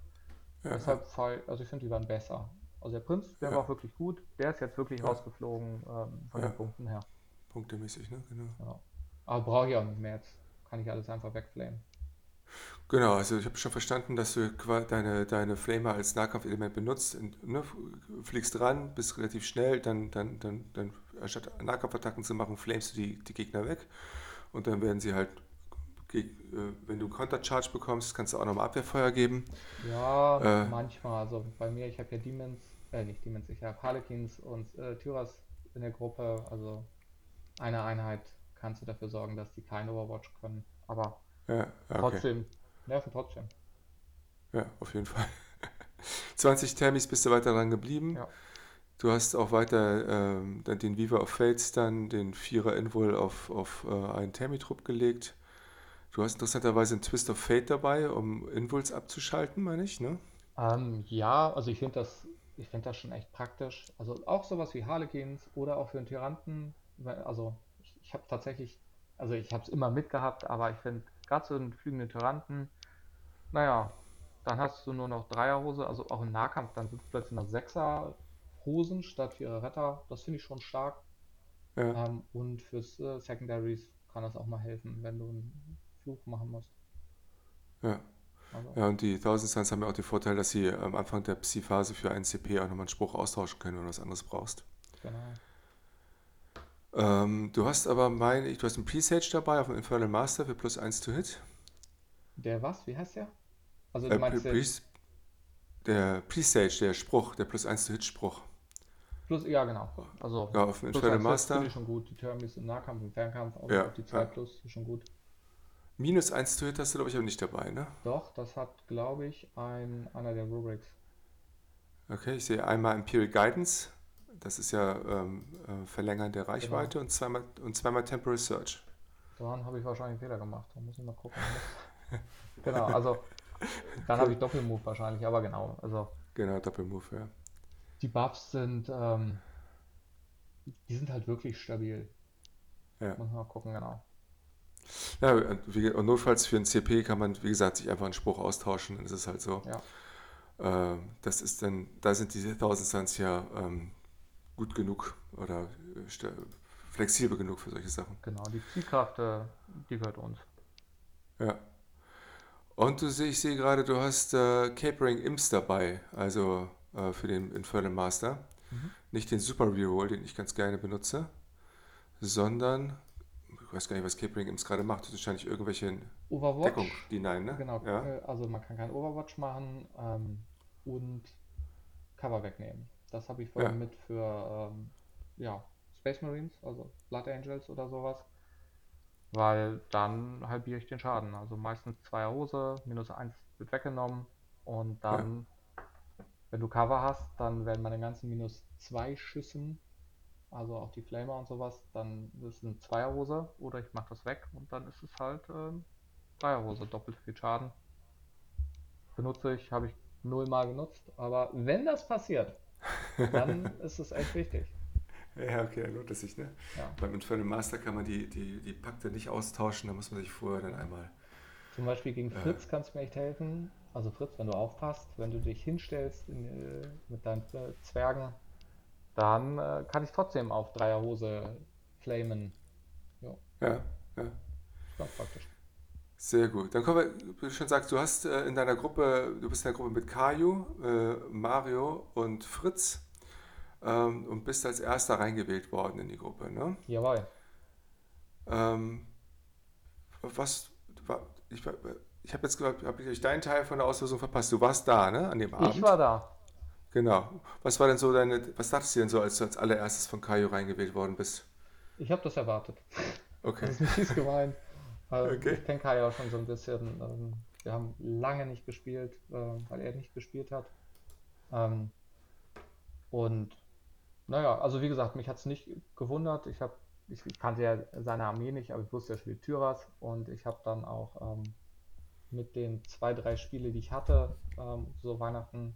ja, ja, Deshalb, fall- also ich finde, die waren besser. Also der Prinz, der war ja, auch wirklich gut. Der ist jetzt wirklich ja, rausgeflogen ähm, von den ja. Punkten her. Punktemäßig, ne? Genau. Ja. Aber brauche ich auch nicht mehr jetzt. Kann ich alles einfach wegflamen. Genau, also ich habe schon verstanden, dass du deine, deine Flamer als Nahkampfelement benutzt. Und, ne, fliegst ran, bist relativ schnell, dann, dann, dann, dann anstatt Nahkampfattacken zu machen, flamest du die, die Gegner weg. Und dann werden sie halt, äh, wenn du Counter-Charge bekommst, kannst du auch nochmal Abwehrfeuer geben. Ja, Äh, manchmal. Also bei mir, ich habe ja Demons, äh, nicht Demons, ich habe Harlequins und äh, Tyras in der Gruppe. Also eine Einheit kannst du dafür sorgen, dass die kein Overwatch können. Aber ja, okay. trotzdem, nerven trotzdem. Ja, auf jeden Fall. 20 Thermis bist du weiter dran geblieben. Ja. Du hast auch weiter ähm, den Viva of Fates, dann den Vierer Invul auf, auf äh, einen Thermitrupp gelegt. Du hast interessanterweise einen Twist of Fate dabei, um Invuls abzuschalten, meine ich, ne? Ähm, ja, also ich finde das, ich finde das schon echt praktisch. Also auch sowas wie Harlequins oder auch für einen Tyranten. Also ich, ich habe tatsächlich, also ich habe es immer mitgehabt, aber ich finde gerade so einen fliegenden Tyranten, naja, dann hast du nur noch Dreierhose, also auch im Nahkampf, dann sind es plötzlich noch Sechserhosen statt vierer Retter. Das finde ich schon stark. Ja, Ähm, und fürs äh, Secondaries kann das auch mal helfen, wenn du einen Fluch machen musst. ja. Also, Ja, und die Thousand Suns haben ja auch den Vorteil, dass sie am Anfang der Psi-Phase für einen CP auch nochmal einen Spruch austauschen können, wenn du was anderes brauchst. genau. Ähm, du hast aber, meine ich, du hast einen Presage dabei auf dem Infernal Master für plus eins to Hit. Der was? Wie heißt der? Also du Äh, meinst Pre der Presage, der Spruch, der plus eins to Hit Spruch. Plus, ja genau. Also Ja, auf dem Infernal 1 Plus finde Master. ich schon gut. Die Termis im Nahkampf, im Fernkampf, auch, Ja, auch die 2 ja. Plus ist schon gut. Minus eins to Hit hast du, glaube ich, aber nicht dabei, ne? Doch, das hat, glaube ich, ein, einer der Rubrics. Okay, ich sehe einmal Imperial Guidance. Das ist ja ähm, äh, Verlängern der Genau. Reichweite und zweimal, und zweimal Temporary Search. Daran habe ich wahrscheinlich einen Fehler gemacht. Da muss ich mal gucken. Genau, also dann habe ich Doppelmove wahrscheinlich, aber genau. Also Genau, Doppelmove, ja. die Buffs sind, ähm, die sind halt wirklich stabil. Ja. Muss man mal gucken, genau. Ja, und notfalls für ein CP kann man, wie gesagt, sich einfach einen Spruch austauschen, dann ist es halt so. Ja. Ähm, das ist dann, da sind diese 1000 Suns ja ähm, gut genug oder äh, flexibel genug für solche Sachen. Genau, die Zielkraft, äh, die gehört uns. Ja. Und du ich sehe gerade, du hast äh, Capering Imps dabei, also äh, für den Infernal Master. Mhm. Nicht den Super Reroll, den ich ganz gerne benutze, sondern, ich weiß gar nicht, was Capering Imps gerade macht. Das ist wahrscheinlich irgendwelche Deckung, Overwatch, die nein, ne? genau, Ja. äh, also man kann kein Overwatch machen ähm, und Cover wegnehmen. Das habe ich vorhin Ja. mit für ähm, ja, Space Marines, also Blood Angels oder sowas. Weil dann halbiere ich den Schaden. Also meistens zwei Hose, minus eins wird weggenommen und dann, wenn du Cover hast, dann werden meine ganzen minus zwei Schüssen, also auch die Flamer und sowas, dann ist es eine Zweierhose oder ich mache das weg und dann ist es halt ähm, Dreierhose, doppelt viel Schaden. Benutze ich, habe ich nullmal genutzt, aber wenn das passiert, dann ist es echt wichtig. Ja, okay, dann lohnt es sich, ne? Ja. Beim Infernal Master kann man die, die, die Pakte nicht austauschen, da muss man sich vorher dann einmal. Zum Beispiel gegen Äh. Fritz kannst du mir echt helfen. Also Fritz, wenn du aufpasst, wenn du dich hinstellst in, äh, mit deinen äh, Zwergen, dann äh, kann ich trotzdem auf Dreierhose flamen. Ja, ja. Ganz praktisch. Sehr gut. Dann kommen wir, wie du schon sagst, du hast äh, in deiner Gruppe, du bist in der Gruppe mit Kaju, äh, Mario und Fritz ähm, und bist als erster reingewählt worden in die Gruppe, ne? Jawohl. Ähm, was, wa- ich, ich habe jetzt glaube hab ich deinen Teil von der Auslosung verpasst. Du warst da, ne? An dem Ich Abend. war da. Genau. Was war denn so deine, was dachtest du denn so, als du als allererstes von Kaju reingewählt worden bist? Ich habe das erwartet. Okay. Das ist fies gemeint. Weil Okay. Ich kenne auch schon so ein bisschen. Ähm, wir haben lange nicht gespielt, äh, weil er nicht gespielt hat. Ähm, und naja, also wie gesagt, mich hat es nicht gewundert. Ich, hab, ich, ich kannte ja seine Armee nicht, aber ich wusste, er spielt Tyras. Und ich habe dann auch ähm, mit den zwei, drei Spiele, die ich hatte, ähm, so Weihnachten,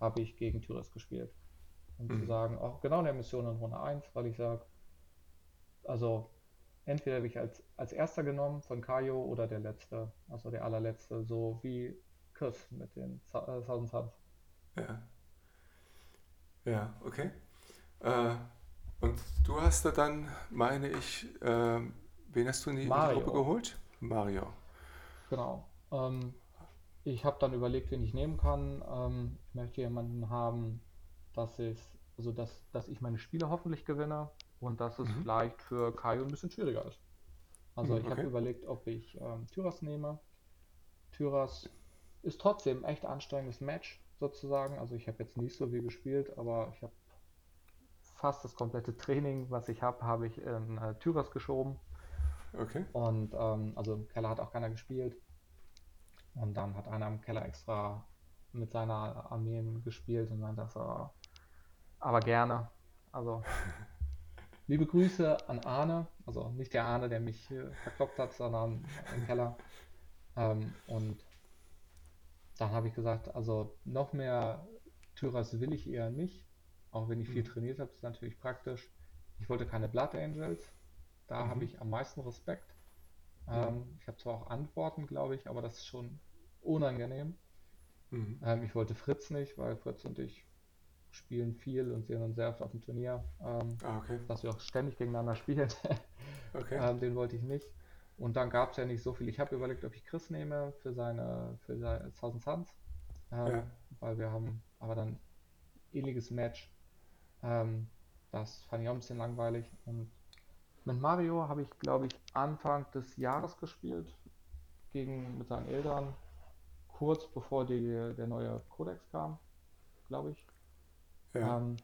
habe ich gegen Tyras gespielt. Um zu Mhm. sagen, auch genau in der Mission in Runde 1, weil ich sage, also entweder habe ich als, als erster genommen von Kajo oder der letzte, also der allerletzte, so wie Chris mit den äh, Thousand Suns. Ja. Ja, okay. Äh, und du hast da dann, meine ich, ähm, wen hast du in die, in die. Gruppe geholt? Mario. Genau. Ähm, ich habe dann überlegt, wen ich nehmen kann. Ähm, ich möchte jemanden haben, dass ich, also dass, dass ich meine Spiele hoffentlich gewinne und dass es Mhm. vielleicht für Kaio ein bisschen schwieriger ist. Also Mhm, ich habe okay. überlegt, ob ich ähm, Tyras nehme. Tyras ist trotzdem ein echt anstrengendes Match sozusagen. Also ich habe jetzt nicht so viel gespielt, aber ich habe fast das komplette Training, was ich habe, habe ich in äh, Tyras geschoben. Okay. Und ähm, also Keller hat auch keiner gespielt. Und dann hat einer im Keller extra mit seiner Armeen gespielt und meinte so, aber gerne. Also liebe Grüße an Arne, also nicht der Arne, der mich äh, verkloppt hat, sondern im Keller. Ähm, und dann habe ich gesagt, also noch mehr Tyras will ich eher nicht, auch wenn ich viel Mhm. trainiert habe, ist natürlich praktisch. Ich wollte keine Blood Angels, da Mhm. habe ich am meisten Respekt. Ähm, ich habe zwar auch Antworten, glaube ich, aber das ist schon unangenehm. Mhm. Ähm, ich wollte Fritz nicht, weil Fritz und ich spielen viel und sehen uns sehr oft auf dem Turnier, ähm, Ah, okay. dass wir auch ständig gegeneinander spielen. Okay. ähm, den wollte ich nicht. Und dann gab es ja nicht so viel. Ich habe überlegt, ob ich Chris nehme für seine, für seine 1000 Suns, ähm, Ja. weil wir haben aber dann ähnliches Match. Ähm, das fand ich auch ein bisschen langweilig. Und mit Mario habe ich, glaube ich, Anfang des Jahres gespielt, gegen, mit seinen Eltern, kurz bevor die, der neue Codex kam, glaube ich. Ja. Ähm,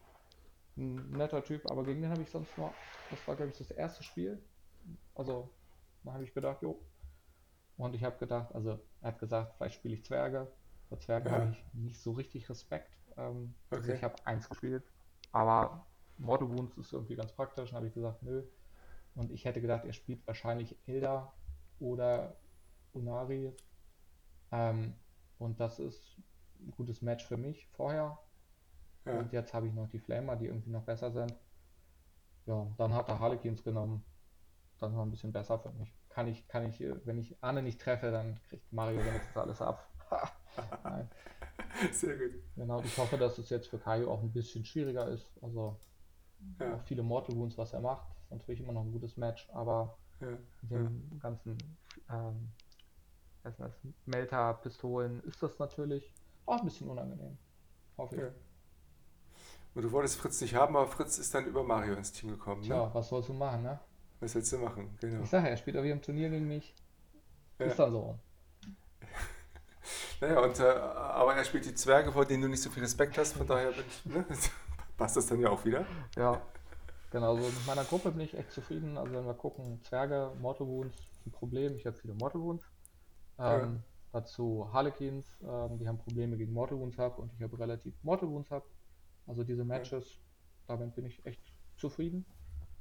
ein netter Typ, aber gegen den habe ich sonst nur, das war glaube ich das erste Spiel. Also, da habe ich gedacht, jo. Und ich habe gedacht, also er hat gesagt, vielleicht spiele ich Zwerge. Bei Zwergen Ja. habe ich nicht so richtig Respekt. Ähm, also Okay. ich habe eins gespielt, aber Mortal Wounds ist irgendwie ganz praktisch. Dann habe ich gesagt, nö. Und ich hätte gedacht, er spielt wahrscheinlich Elder oder Unari. Ähm, und das ist ein gutes Match für mich vorher. Ja. Und jetzt habe ich noch die Flamer, die irgendwie noch besser sind. Ja, dann hat er Harlequins genommen. Dann war ein bisschen besser für mich. kann ich, kann ich, wenn ich Arne nicht treffe, dann kriegt Mario wenigstens alles ab. Nein. Sehr gut. Genau, ich hoffe, dass es jetzt für Kaio auch ein bisschen schwieriger ist. Also ja. viele Mortal Wounds, was er macht, ist natürlich immer noch ein gutes Match, aber ja. mit den ja. ganzen ähm, Melter-Pistolen ist das natürlich auch ein bisschen unangenehm. Hoffe ich. Ja. Und du wolltest Fritz nicht haben, aber Fritz ist dann über Mario ins Team gekommen. Ne? Tja, was sollst du machen, ne? Was willst du machen? Genau. Ich sage, er spielt auch wieder im Turnier gegen mich. Ja. Ist dann so. naja, und, äh, aber er spielt die Zwerge, vor denen du nicht so viel Respekt hast, von daher ich, ne? passt das dann ja auch wieder. Ja, genau. Also mit meiner Gruppe bin ich echt zufrieden. Also wenn wir gucken, Zwerge, Mortal Wounds, ein Problem. Ich habe viele Mortal Wounds. Ähm, ja. Dazu Harlequins, ähm, die haben Probleme gegen Mortal Wounds Hub und ich habe relativ Mortal Wounds Hub. Also diese Matches, ja. damit bin ich echt zufrieden.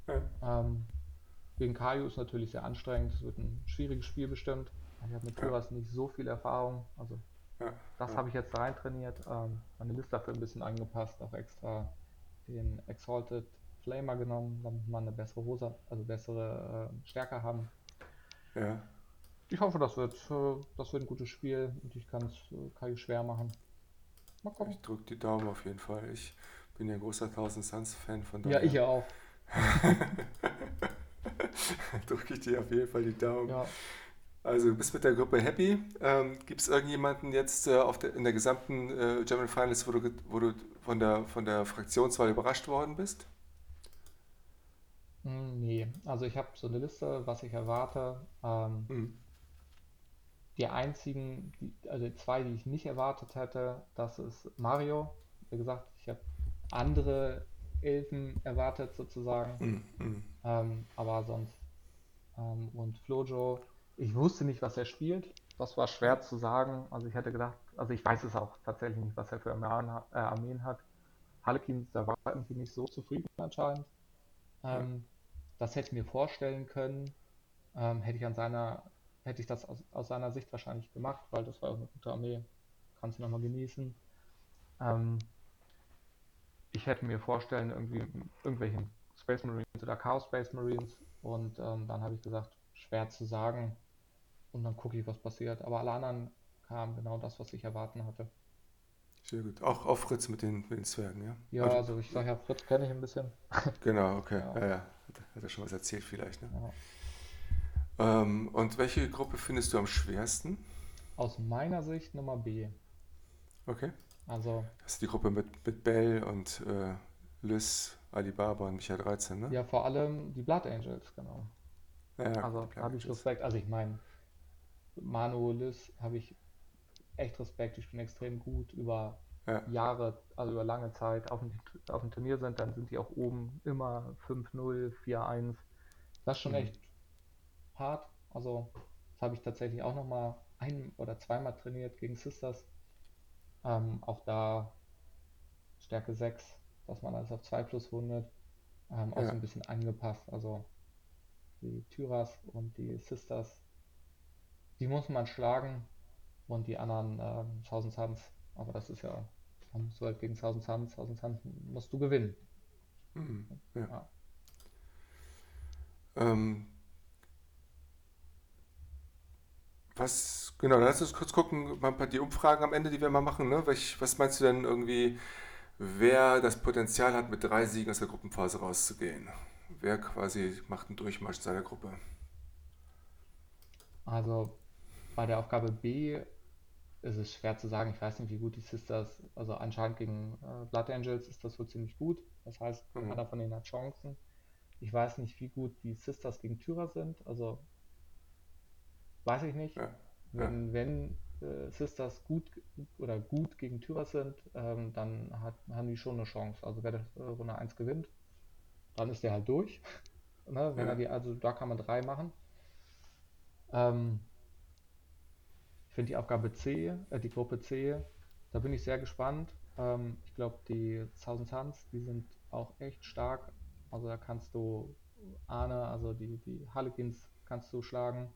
Ja. Ähm, gegen Kaiju ist natürlich sehr anstrengend. Es wird ein schwieriges Spiel bestimmt. Ich habe mit Tyras nicht so viel Erfahrung. Also das habe ich jetzt rein trainiert. Ähm, meine Liste dafür ein bisschen angepasst, auch extra den Exalted Flamer genommen, damit man eine bessere Hose, also bessere äh, Stärke haben. Ja ich hoffe, das wird, äh, das wird ein gutes Spiel und ich kann es äh, Kai schwer machen. Mal gucken. Ich drücke die Daumen auf jeden Fall. Ich bin ja ein großer Thousand Suns Fan von daher. Ja, ich auch. drücke ich dir auf jeden Fall die Daumen. Ja. Also du bist mit der Gruppe happy. Ähm, Gibt es irgendjemanden jetzt äh, auf der, in der gesamten äh, German Finals, wo du, wo du von, der, von der Fraktionswahl überrascht worden bist? Hm, nee, also ich habe so eine Liste, was ich erwarte. Ähm, mhm die einzigen, die, also zwei, die ich nicht erwartet hätte, das ist Mario. Wie gesagt, ich habe andere Elfen erwartet sozusagen. Mm, mm. Ähm, aber sonst. Ähm, und Flojo, ich wusste nicht, was er spielt. Das war schwer zu sagen. Also ich hätte gedacht, also ich weiß es auch tatsächlich nicht, was er für Armeen, äh, Armeen hat. Harlequin, da war irgendwie nicht so zufrieden anscheinend. Ähm, ja. Das hätte ich mir vorstellen können. Ähm, hätte ich an seiner hätte ich das aus, aus seiner Sicht wahrscheinlich gemacht, weil das war auch eine gute Armee. Kannst du nochmal genießen. Ähm, ich hätte mir vorstellen, irgendwie irgendwelchen Space Marines oder Chaos Space Marines und ähm, dann habe ich gesagt, schwer zu sagen und dann gucke ich, was passiert. Aber alle anderen kamen genau das, was ich erwarten hatte. Sehr gut. Auch auf Fritz mit den, mit den Zwergen, ja? Ja, also, also ich sage ja, Fritz kenne ich ein bisschen. Genau, okay. Ja, ja. ja. Hat er schon was erzählt vielleicht, ne? Ja. Ähm, und welche Gruppe findest du am schwersten? Aus meiner Sicht Nummer B. Okay. Also. Das ist die Gruppe mit, mit Bell und äh, Liz, Alibaba und Micha 13, ne? Ja, vor allem die Blood Angels, genau. Ja, also habe ich Respekt. Also ich meine, Manu, Liz habe ich echt Respekt. Ich bin extrem gut über ja. Jahre, also über lange Zeit auf dem, auf dem Turnier sind, dann sind die auch oben immer 5-0, 4-1. Das ist schon mhm. echt hart. Also das habe ich tatsächlich auch noch mal ein oder zweimal trainiert gegen Sisters. Ähm, auch da Stärke 6, dass man alles auf 2 plus wundet. Ähm, auch ja. so ein bisschen angepasst. Also die Tyras und die Sisters, die muss man schlagen und die anderen ähm, 1000 Suns. Aber das ist ja, dann musst du halt gegen 1000 Suns, 1000 Suns musst du gewinnen. Mhm. Ja. ja. Ähm, Was, genau, lass uns kurz gucken, mal die Umfragen am Ende, die wir mal machen. Ne? Welch, was meinst du denn irgendwie, wer das Potenzial hat, mit drei Siegen aus der Gruppenphase rauszugehen? Wer quasi macht einen Durchmarsch seiner Gruppe? Also bei der Aufgabe B ist es schwer zu sagen. Ich weiß nicht, wie gut die Sisters, also anscheinend gegen äh, Blood Angels ist das wohl ziemlich gut. Das heißt, mhm. einer von denen hat Chancen. Ich weiß nicht, wie gut die Sisters gegen Tyra sind. Also Weiß ich nicht. Ja. Wenn, ja. wenn äh, Sisters gut oder gut gegen Tyras sind, ähm, dann hat, haben die schon eine Chance. Also wer das äh, Runde 1 gewinnt, dann ist der halt durch. ne? Wenn ja. er die, also da kann man drei machen. Ähm, finde die Aufgabe C, äh, die Gruppe C, da bin ich sehr gespannt. Ähm, ich glaube, die 1000 Suns, die sind auch echt stark. Also da kannst du Arne, also die, die Harlequins kannst du schlagen.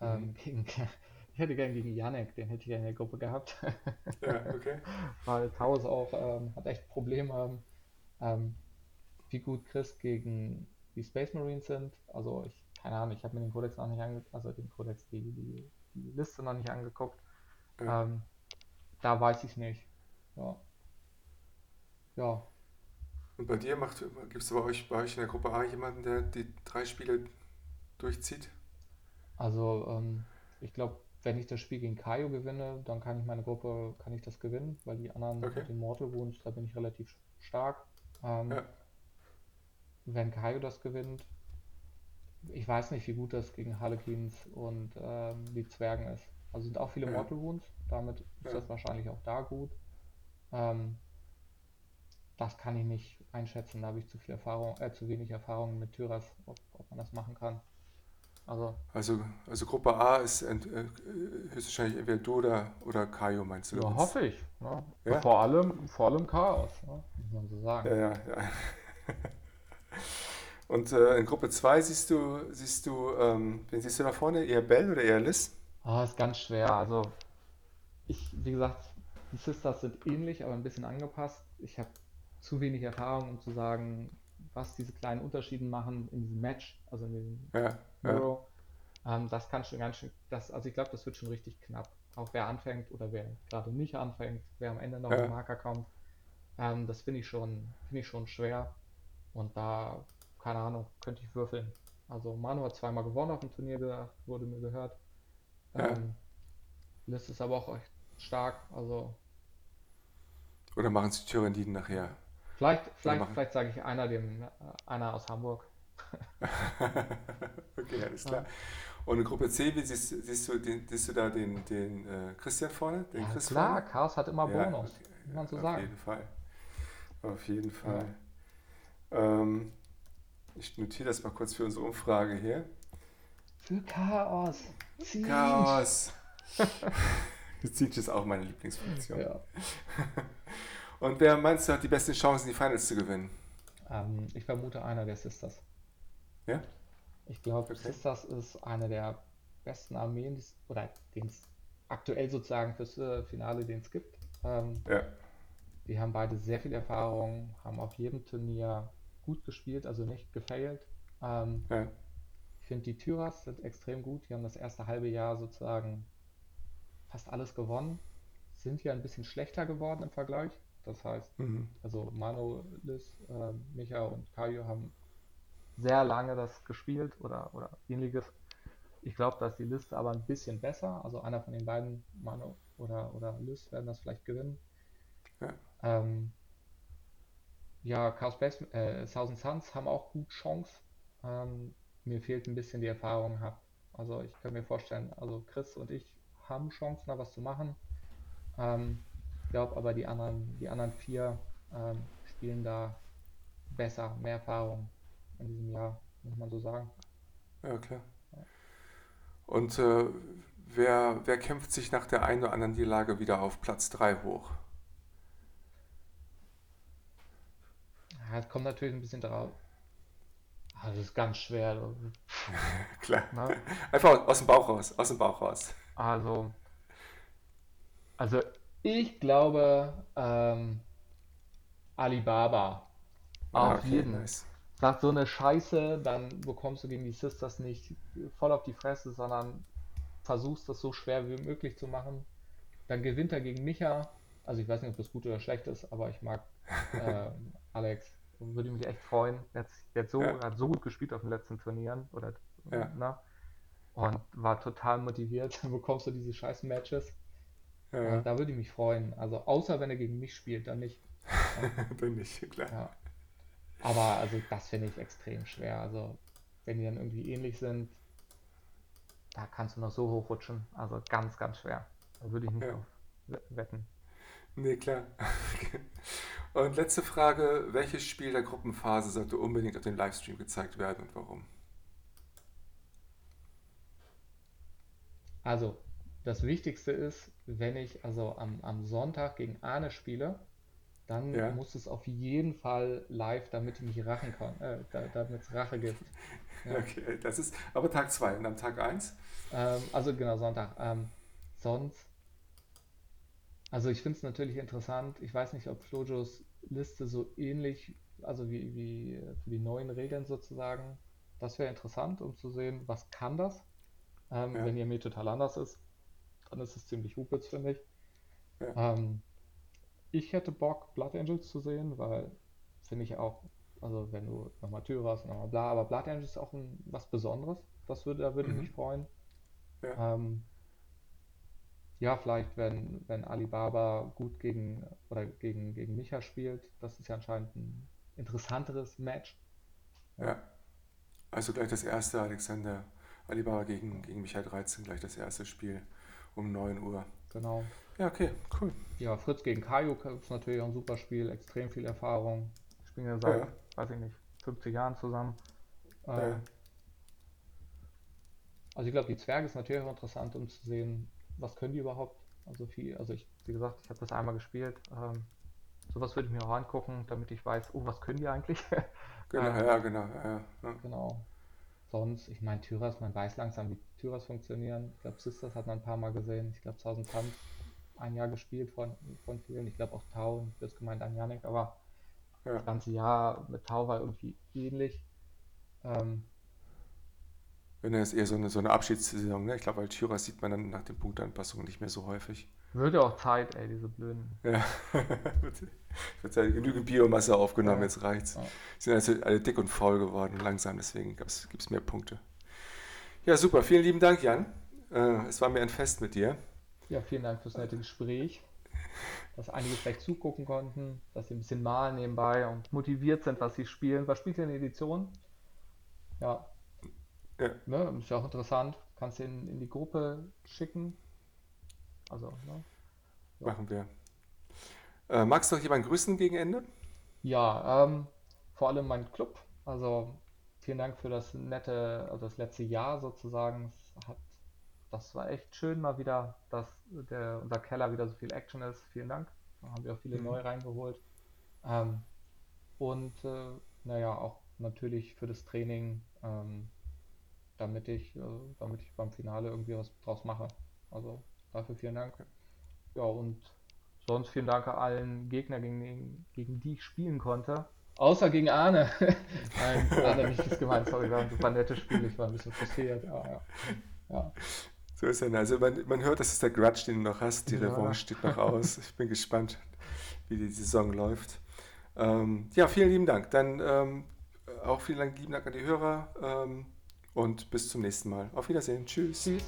Ähm, mhm. gegen, ich hätte gern gegen Janek, den hätte ich ja in der Gruppe gehabt. Ja, okay. Weil Taus auch ähm, hat echt Probleme, ähm, wie gut Chris gegen die Space Marines sind. Also ich keine Ahnung, ich habe mir den Kodex noch nicht angeguckt, also den Kodex, die, die, die Liste noch nicht angeguckt. Ja. Ähm, da weiß ich nicht. Ja. Ja. Und bei dir macht, gibt es bei euch, bei euch in der Gruppe A jemanden, der die drei Spiele durchzieht? Also, ähm, ich glaube, wenn ich das Spiel gegen Kaio gewinne, dann kann ich meine Gruppe, kann ich das gewinnen, weil die anderen Okay. mit den Mortal Wounds, da bin ich relativ stark. Ähm, Ja. wenn Kaio das gewinnt, ich weiß nicht, wie gut das gegen Harlequins und ähm, die Zwergen ist. Also sind auch viele Ja. Mortal Wounds, damit ist das wahrscheinlich auch da gut. Ähm, das kann ich nicht einschätzen, da habe ich zu viel Erfahrung, äh, zu wenig Erfahrung mit Tyras, ob, ob man das machen kann. Also, Also, also Gruppe A ist ent, äh, höchstwahrscheinlich entweder du oder, oder Kaio, meinst du? ja, hoffe ich. Ne? Ja? Vor allem, vor allem Chaos, ne? muss man so sagen. Ja, ja, ja. Und äh, in Gruppe 2 siehst du, siehst du, ähm, wen siehst du da vorne? Eher Bell oder eher Liz? Ah, ist ganz schwer. Also, ich, wie gesagt, die Sisters sind ähnlich, aber ein bisschen angepasst. Ich habe zu wenig Erfahrung, um zu sagen, was diese kleinen Unterschiede machen in diesem Match, also in diesem Ja, ja, Euro. Ähm, das kann schon ganz schön, das, also ich glaube, das wird schon richtig knapp. Auch wer anfängt oder wer gerade nicht anfängt, wer am Ende noch Ja. im Marker kommt, ähm, das finde ich schon, finde ich schon schwer. Und da, keine Ahnung, könnte ich würfeln. Also Manu hat zweimal gewonnen auf dem Turnier, wurde mir gehört. Ja. Ähm, Liz ist aber auch echt stark. Also Oder machen es die Tyranniden nachher? vielleicht, vielleicht, vielleicht sage ich einer dem, äh, einer aus Hamburg. Okay, alles klar. Und in Gruppe C, wie siehst, siehst, du, den, siehst du da den, den äh, Christian vorne? Den Ja, Chris klar, vorne? Chaos hat immer Ja, Bonus, okay, muss man so auf sagen. jeden Fall. Auf jeden Fall. Ähm, ich notiere das mal kurz für unsere Umfrage hier. Für Chaos. Siege. Chaos! Siege ist auch meine Lieblingsfunktion. Ja. Und wer meinst du hat die besten Chancen, die Finals zu gewinnen? Ähm, ich vermute einer der Sisters. Ja? Ich glaube, Okay. Sisters ist eine der besten Armeen, oder den es aktuell sozusagen fürs äh, Finale, den es gibt. Ähm, Ja. die haben beide sehr viel Erfahrung, haben auf jedem Turnier gut gespielt, also nicht gefailt. Ähm, Ja. ich finde, die Tyras sind extrem gut. Die haben das erste halbe Jahr sozusagen fast alles gewonnen. Sind ja ein bisschen schlechter geworden im Vergleich. Das heißt, Mhm. also Manu, Liz, äh, Micha und Kaio haben sehr lange das gespielt oder, oder ähnliches. Ich glaube, dass die Liste aber ein bisschen besser. Also einer von den beiden, Manu oder, oder Liz, werden das vielleicht gewinnen. Ja. Ähm, ja, Chaos Base, äh, Thousand Suns haben auch gut Chance. Ähm, mir fehlt ein bisschen die Erfahrung. Hab. Also ich kann mir vorstellen, also Chris und ich haben Chancen, da was zu machen. Ähm, ich glaube aber die anderen, die anderen vier ähm, spielen da besser, mehr Erfahrung in diesem Jahr, muss man so sagen. Ja, klar. Und äh, wer, wer kämpft sich nach der einen oder anderen Niederlage wieder auf Platz 3 hoch? Ja, kommt natürlich ein bisschen drauf. Ah, das ist ganz schwer. Klar. Ne? Einfach aus dem Bauch raus, aus dem Bauch raus. Also, also ich glaube, ähm, Alibaba. Ah, Auf okay, jeden. nice. Sagt so eine Scheiße, dann bekommst du gegen die Sisters nicht voll auf die Fresse, sondern versuchst das so schwer wie möglich zu machen. Dann gewinnt er gegen Micha. Also ich weiß nicht, ob das gut oder schlecht ist, aber ich mag ähm, Alex. Würde mich echt freuen. Er hat, der hat, so, Ja. hat so gut gespielt auf den letzten Turnieren. Oder, Ja. na, und war total motiviert. Dann bekommst du diese scheiß Matches. Ja, Und da würde ich mich freuen. Also außer wenn er gegen mich spielt, dann nicht. dann nicht, klar. Aber also das finde ich extrem schwer. Also wenn die dann irgendwie ähnlich sind, da kannst du noch so hochrutschen. Also ganz, ganz schwer. Da würde ich nicht auf we- wetten. Nee, klar. Und letzte Frage, welches Spiel der Gruppenphase sollte unbedingt auf dem Livestream gezeigt werden und warum? Also das Wichtigste ist, wenn ich also am, am Sonntag gegen Arne spiele, dann Ja. muss es auf jeden Fall live, damit ich mich rachen kann, äh, da, damit es Rache gibt. Ja. Okay, das ist aber Tag 2 und am Tag 1? Ähm, also genau, Sonntag. Ähm, sonst, also ich finde es natürlich interessant. Ich weiß nicht, ob Flojos Liste so ähnlich, also wie, wie für die neuen Regeln sozusagen, das wäre interessant, um zu sehen, was kann das. Ähm, Ja, wenn die Armee total anders ist, dann ist es ziemlich Hupe, finde ich. ja, Ähm, ich hätte Bock, Blood Angels zu sehen, weil finde ich auch, also wenn du nochmal Tyras, nochmal bla, aber Blood Angels ist auch ein, was Besonderes. Das würde, da würde ich mich mhm, freuen. ja, Ähm, ja, vielleicht, wenn, wenn Alibaba gut gegen oder gegen, gegen Micha spielt, das ist ja anscheinend ein interessanteres Match. Ja. Also gleich das erste Alexander Alibaba gegen, gegen Michael 13, gleich das erste Spiel um 9 Uhr. genau. Ja, okay, cool. Ja, Fritz gegen Kaio ist natürlich auch ein super Spiel, extrem viel Erfahrung. Spielen ja Ja, seit, ja, weiß ich nicht, 50 Jahren zusammen. ja, ja. Ähm, also ich glaube, die Zwerge ist natürlich auch interessant, um zu sehen, was können die überhaupt. Also viel, also ich, wie gesagt, ich habe das einmal gespielt. Ähm, sowas würde ich mir auch angucken, damit ich weiß, oh, was können die eigentlich? genau, ähm, ja, genau, ja, ja. genau. Sonst, ich meine, Tyras, man weiß langsam, wie Tyras funktionieren. Ich glaube, Sisters hat man ein paar Mal gesehen. Ich glaube, 1000 Tanz ein Jahr gespielt von, von vielen. Ich glaube auch Tau, das gemeint an Yannick, aber das ja. ganze Jahr mit Tau war irgendwie ähnlich. Ähm, Wenn er ist eher so eine, so eine Abschiedssaison, ne? Ich glaube, weil Tyras sieht man dann nach den Punktanpassungen nicht mehr so häufig. Würde auch Zeit, ey, diese blöden. Ja, wird wird ja genügend Biomasse aufgenommen, Ja, jetzt reicht's. ja. Sind also alle dick und faul geworden, langsam, deswegen gibt es mehr Punkte. Ja, super, vielen lieben Dank, Jan. Äh, es war mir ein Fest mit dir. Ja, vielen Dank fürs nette Gespräch, dass einige vielleicht zugucken konnten, dass sie ein bisschen malen nebenbei und motiviert sind, was sie spielen. Was spielt ihr in der Edition? Ja, Ja, ne, ist ja auch interessant. Kannst du in, in die Gruppe schicken. Also, ne? Ja. machen wir. Äh, magst du noch jemanden grüßen gegen Ende? Ja, ähm, vor allem mein Club. Also vielen Dank für das nette, also das letzte Jahr sozusagen. Hat, das war echt schön mal wieder, dass der, unser Keller wieder so viel Action ist. Vielen Dank. Da haben wir auch viele Mhm. neu reingeholt. Ähm, und äh, naja, auch natürlich für das Training, ähm, damit ich, äh, damit ich beim Finale irgendwie was draus mache. Also dafür vielen Dank. Ja, und sonst vielen Dank an allen Gegner, gegen, den- gegen die ich spielen konnte. Außer gegen Arne. Nein, Arne ich das gemeint. Sorry, war ein super nettes Spiel. Ich war ein bisschen frustriert. Ja, ja. Ja, So ist er. Also man, man hört, das ist der Grudge, den du noch hast. Die ja, Revanche steht noch aus. Ich bin gespannt, wie die Saison läuft. Ähm, ja, vielen lieben Dank. Dann ähm, auch vielen lieben Dank an die Hörer ähm, und bis zum nächsten Mal. Auf Wiedersehen. Tschüss. tschüss.